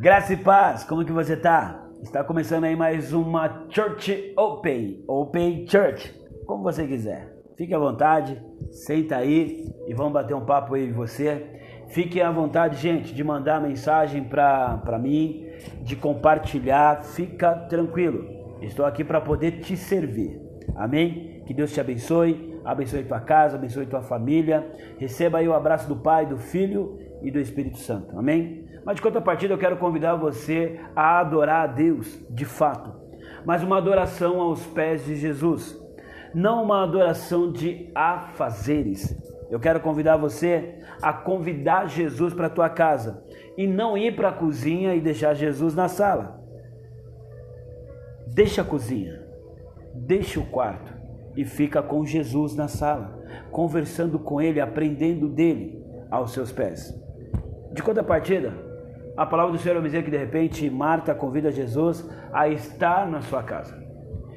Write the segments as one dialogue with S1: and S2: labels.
S1: Graça e paz, como que você tá? Está começando aí mais uma Church Open, Open Church, como você quiser. Fique à vontade, senta aí e vamos bater um papo aí com você. Fique à vontade, gente, de mandar mensagem para mim, de compartilhar, fica tranquilo. Estou aqui para poder te servir. Amém? Que Deus te abençoe, abençoe tua casa, abençoe tua família. Receba aí o abraço do Pai, do Filho e do Espírito Santo. Amém? Mas de contrapartida, eu quero convidar você a adorar a Deus de fato, mas uma adoração aos pés de Jesus, não uma adoração de afazeres. Eu quero convidar você a convidar Jesus para a tua casa e não ir para a cozinha e deixar Jesus na sala. Deixa a cozinha, deixa o quarto e fica com Jesus na sala, conversando com Ele, aprendendo dele aos seus pés. De contrapartida, a palavra do Senhor vai dizer que de repente Marta convida Jesus a estar na sua casa.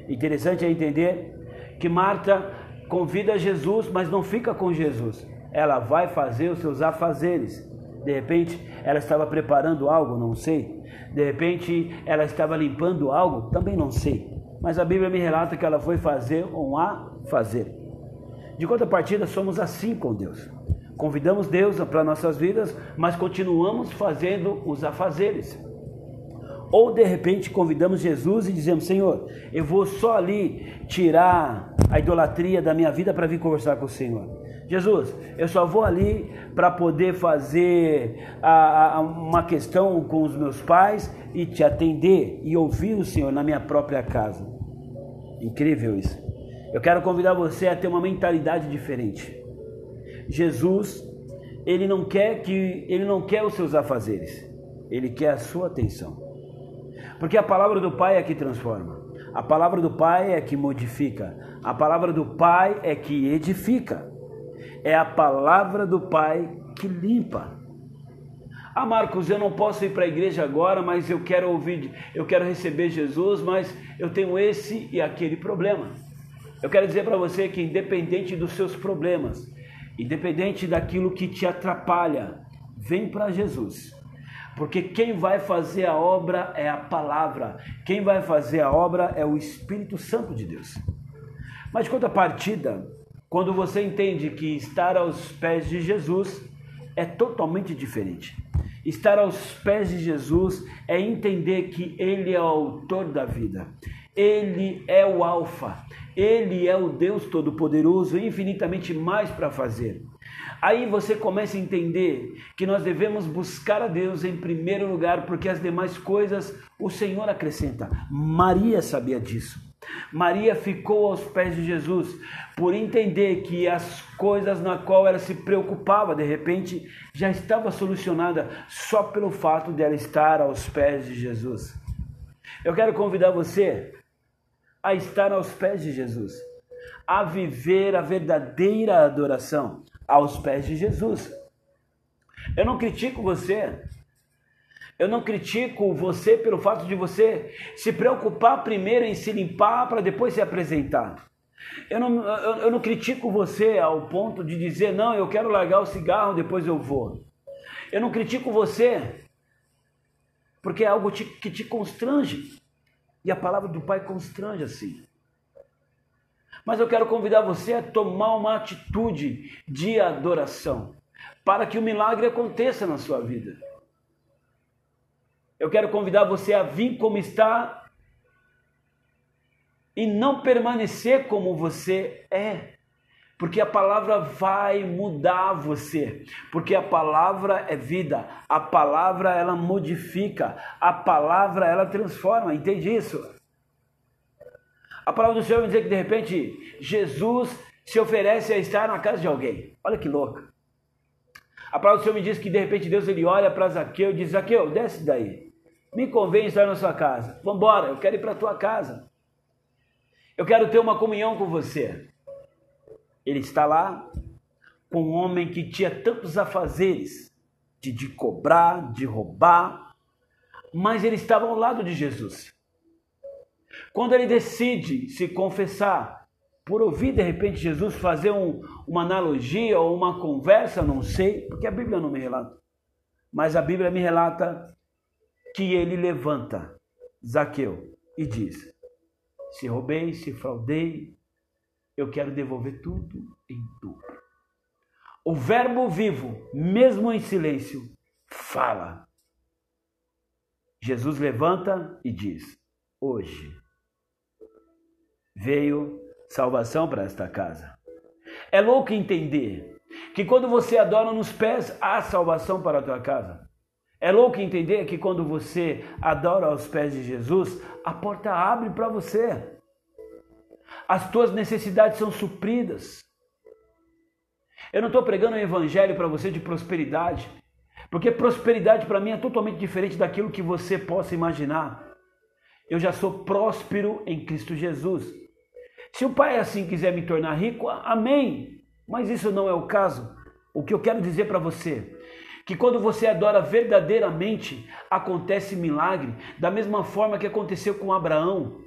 S1: Interessante é entender que Marta convida Jesus, mas não fica com Jesus. Ela vai fazer os seus afazeres. De repente, ela estava preparando algo, não sei. De repente, ela estava limpando algo, também não sei. Mas a Bíblia me relata que ela foi fazer um a fazer. De contrapartida, somos assim com Deus. Convidamos Deus para nossas vidas, mas continuamos fazendo os afazeres. Ou de repente convidamos Jesus e dizemos: Senhor, eu vou só ali tirar a idolatria da minha vida para vir conversar com o Senhor. Jesus, eu só vou ali para poder fazer a, a, uma questão com os meus pais e te atender e ouvir o Senhor na minha própria casa. Incrível isso. Eu quero convidar você a ter uma mentalidade diferente. Jesus, ele não quer que ele não quer os seus afazeres. Ele quer a sua atenção. Porque a palavra do Pai é que transforma. A palavra do Pai é que modifica. A palavra do Pai é que edifica. É a palavra do Pai que limpa. Ah, Marcos, eu não posso ir para a igreja agora, mas eu quero ouvir, eu quero receber Jesus, mas eu tenho esse e aquele problema. Eu quero dizer para você que independente dos seus problemas, Independente daquilo que te atrapalha, vem para Jesus. Porque quem vai fazer a obra é a palavra, quem vai fazer a obra é o Espírito Santo de Deus. Mas de contrapartida, quando você entende que estar aos pés de Jesus é totalmente diferente. Estar aos pés de Jesus é entender que Ele é o autor da vida, Ele é o Alfa, ele é o Deus Todo-Poderoso, infinitamente mais para fazer. Aí você começa a entender que nós devemos buscar a Deus em primeiro lugar, porque as demais coisas o Senhor acrescenta. Maria sabia disso. Maria ficou aos pés de Jesus por entender que as coisas na qual ela se preocupava, de repente, já estava solucionada só pelo fato de ela estar aos pés de Jesus. Eu quero convidar você a estar aos pés de Jesus, a viver a verdadeira adoração aos pés de Jesus. Eu não critico você. Eu não critico você pelo fato de você se preocupar primeiro em se limpar para depois se apresentar. Eu não, eu, eu não critico você ao ponto de dizer, não, eu quero largar o cigarro, depois eu vou. Eu não critico você porque é algo que te constrange. E a palavra do Pai constrange assim. Mas eu quero convidar você a tomar uma atitude de adoração, para que o milagre aconteça na sua vida. Eu quero convidar você a vir como está e não permanecer como você é porque a palavra vai mudar você, porque a palavra é vida, a palavra ela modifica, a palavra ela transforma, entende isso? A palavra do Senhor vai dizer que de repente Jesus se oferece a estar na casa de alguém. Olha que louco. A palavra do Senhor me diz que de repente Deus ele olha para Zaqueu e diz: Zaqueu, desce daí. Me convém estar na sua casa. Vamos embora, eu quero ir para a tua casa. Eu quero ter uma comunhão com você. Ele está lá com um homem que tinha tantos afazeres de, de cobrar, de roubar, mas ele estava ao lado de Jesus. Quando ele decide se confessar, por ouvir de repente Jesus fazer um, uma analogia ou uma conversa, não sei, porque a Bíblia não me relata, mas a Bíblia me relata que ele levanta Zaqueu e diz: Se roubei, se fraudei, eu quero devolver tudo em dobro. O Verbo vivo, mesmo em silêncio, fala. Jesus levanta e diz: Hoje veio salvação para esta casa. É louco entender que quando você adora nos pés, há salvação para a tua casa. É louco entender que quando você adora aos pés de Jesus, a porta abre para você. As tuas necessidades são supridas. Eu não estou pregando um evangelho para você de prosperidade, porque prosperidade para mim é totalmente diferente daquilo que você possa imaginar. Eu já sou próspero em Cristo Jesus. Se o Pai assim quiser me tornar rico, amém. Mas isso não é o caso. O que eu quero dizer para você que quando você adora verdadeiramente, acontece milagre, da mesma forma que aconteceu com Abraão.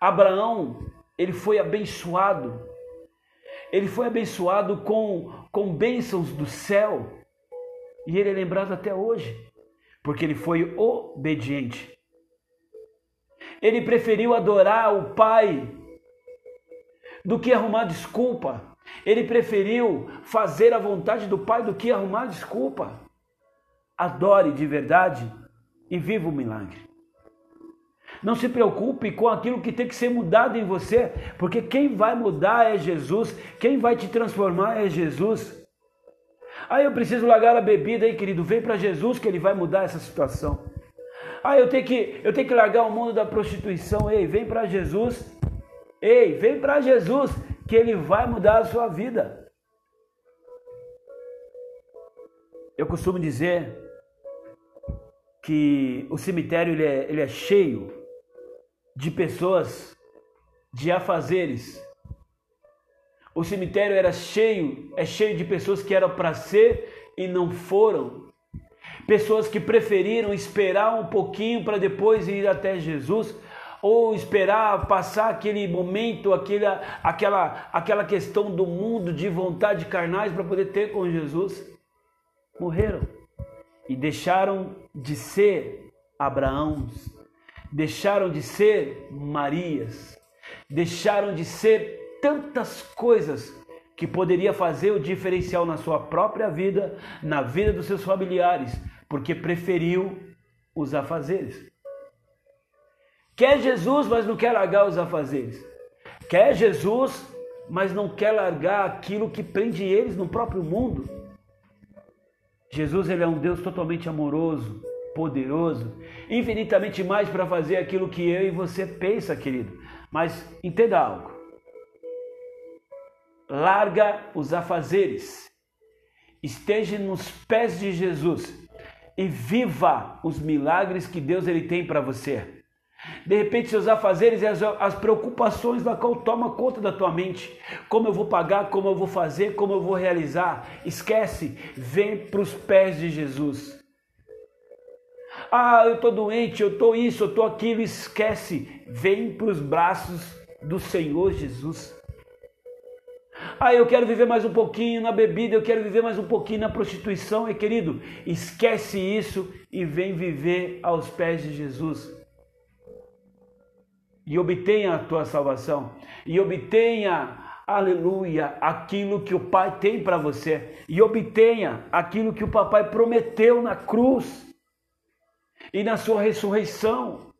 S1: Abraão, ele foi abençoado. Ele foi abençoado com, com bênçãos do céu. E ele é lembrado até hoje, porque ele foi obediente. Ele preferiu adorar o Pai do que arrumar desculpa. Ele preferiu fazer a vontade do Pai do que arrumar desculpa. Adore de verdade e viva o milagre. Não se preocupe com aquilo que tem que ser mudado em você, porque quem vai mudar é Jesus, quem vai te transformar é Jesus. Ah, eu preciso largar a bebida aí, querido, vem para Jesus que ele vai mudar essa situação. Ah, eu tenho que eu tenho que largar o mundo da prostituição. Ei, vem para Jesus. Ei, vem para Jesus que ele vai mudar a sua vida. Eu costumo dizer que o cemitério ele é, ele é cheio de pessoas, de afazeres. O cemitério era cheio, é cheio de pessoas que eram para ser e não foram. Pessoas que preferiram esperar um pouquinho para depois ir até Jesus, ou esperar passar aquele momento, aquela, aquela, aquela questão do mundo de vontade carnais para poder ter com Jesus. Morreram e deixaram de ser Abraãos, deixaram de ser Marias, deixaram de ser tantas coisas que poderia fazer o diferencial na sua própria vida, na vida dos seus familiares, porque preferiu os afazeres. Quer Jesus, mas não quer largar os afazeres. Quer Jesus, mas não quer largar aquilo que prende eles no próprio mundo. Jesus ele é um Deus totalmente amoroso, poderoso, infinitamente mais para fazer aquilo que eu e você pensa, querido. Mas entenda algo. Larga os afazeres. Esteja nos pés de Jesus e viva os milagres que Deus ele tem para você. De repente, seus afazeres e as, as, preocupações da qual toma conta da tua mente. Como eu vou pagar, como eu vou fazer, como eu vou realizar. Esquece, vem para os pés de Jesus. Ah, eu estou doente, eu estou isso, eu estou aquilo. Esquece, vem para os braços do Senhor Jesus. Ah, eu quero viver mais um pouquinho na bebida, eu quero viver mais um pouquinho na prostituição. E querido, esquece isso e vem viver aos pés de Jesus. E obtenha a tua salvação. E obtenha, aleluia, aquilo que o Pai tem para você. E obtenha aquilo que o Papai prometeu na cruz e na sua ressurreição.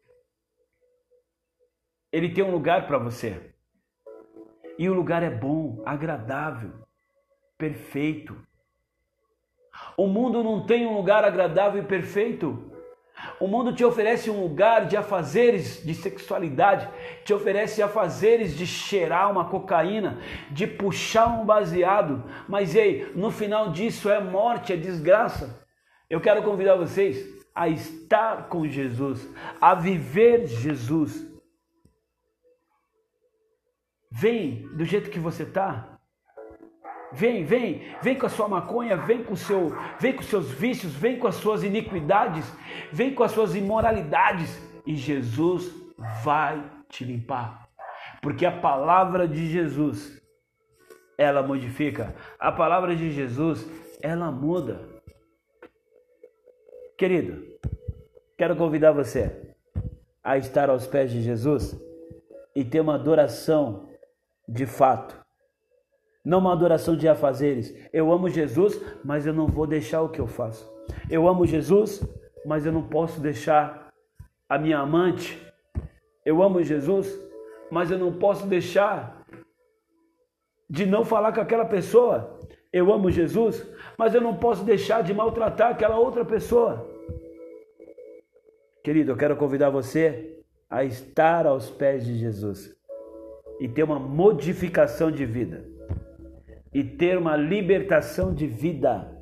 S1: Ele tem um lugar para você. E o lugar é bom, agradável, perfeito. O mundo não tem um lugar agradável e perfeito. O mundo te oferece um lugar de afazeres de sexualidade, te oferece afazeres de cheirar uma cocaína, de puxar um baseado, mas ei, no final disso é morte, é desgraça. Eu quero convidar vocês a estar com Jesus, a viver Jesus. Vem do jeito que você está. Vem, vem, vem com a sua maconha, vem com, seu, vem com seus vícios, vem com as suas iniquidades, vem com as suas imoralidades e Jesus vai te limpar. Porque a palavra de Jesus, ela modifica. A palavra de Jesus, ela muda. Querido, Quero convidar você a estar aos pés de Jesus e ter uma adoração de fato. Não uma adoração de afazeres. Eu amo Jesus, mas eu não vou deixar o que eu faço. Eu amo Jesus, mas eu não posso deixar a minha amante. Eu amo Jesus, mas eu não posso deixar de não falar com aquela pessoa. Eu amo Jesus, mas eu não posso deixar de maltratar aquela outra pessoa. Querido, eu quero convidar você a estar aos pés de Jesus e ter uma modificação de vida e ter uma libertação de vida.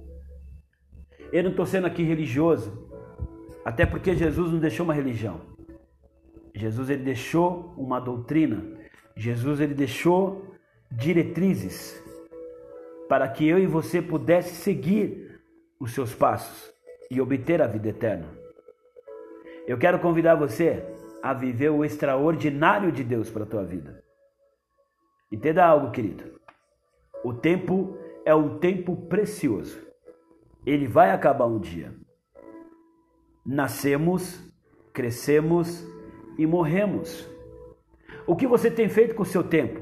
S1: Eu não estou sendo aqui religioso, até porque Jesus não deixou uma religião. Jesus ele deixou uma doutrina. Jesus ele deixou diretrizes para que eu e você pudesse seguir os seus passos e obter a vida eterna. Eu quero convidar você a viver o extraordinário de Deus para a tua vida. Entenda algo, querido. O tempo é um tempo precioso. Ele vai acabar um dia. Nascemos, crescemos e morremos. O que você tem feito com o seu tempo?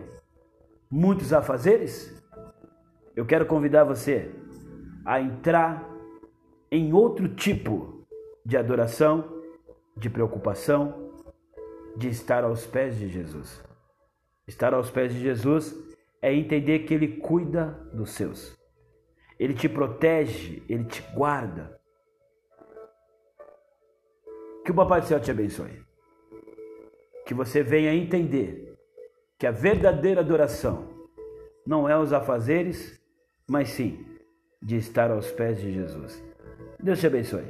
S1: Muitos afazeres? Eu quero convidar você a entrar em outro tipo de adoração de preocupação, de estar aos pés de Jesus. Estar aos pés de Jesus é entender que Ele cuida dos seus. Ele te protege, Ele te guarda. Que o Papai do Céu te abençoe. Que você venha entender que a verdadeira adoração não é os afazeres, mas sim de estar aos pés de Jesus. Deus te abençoe.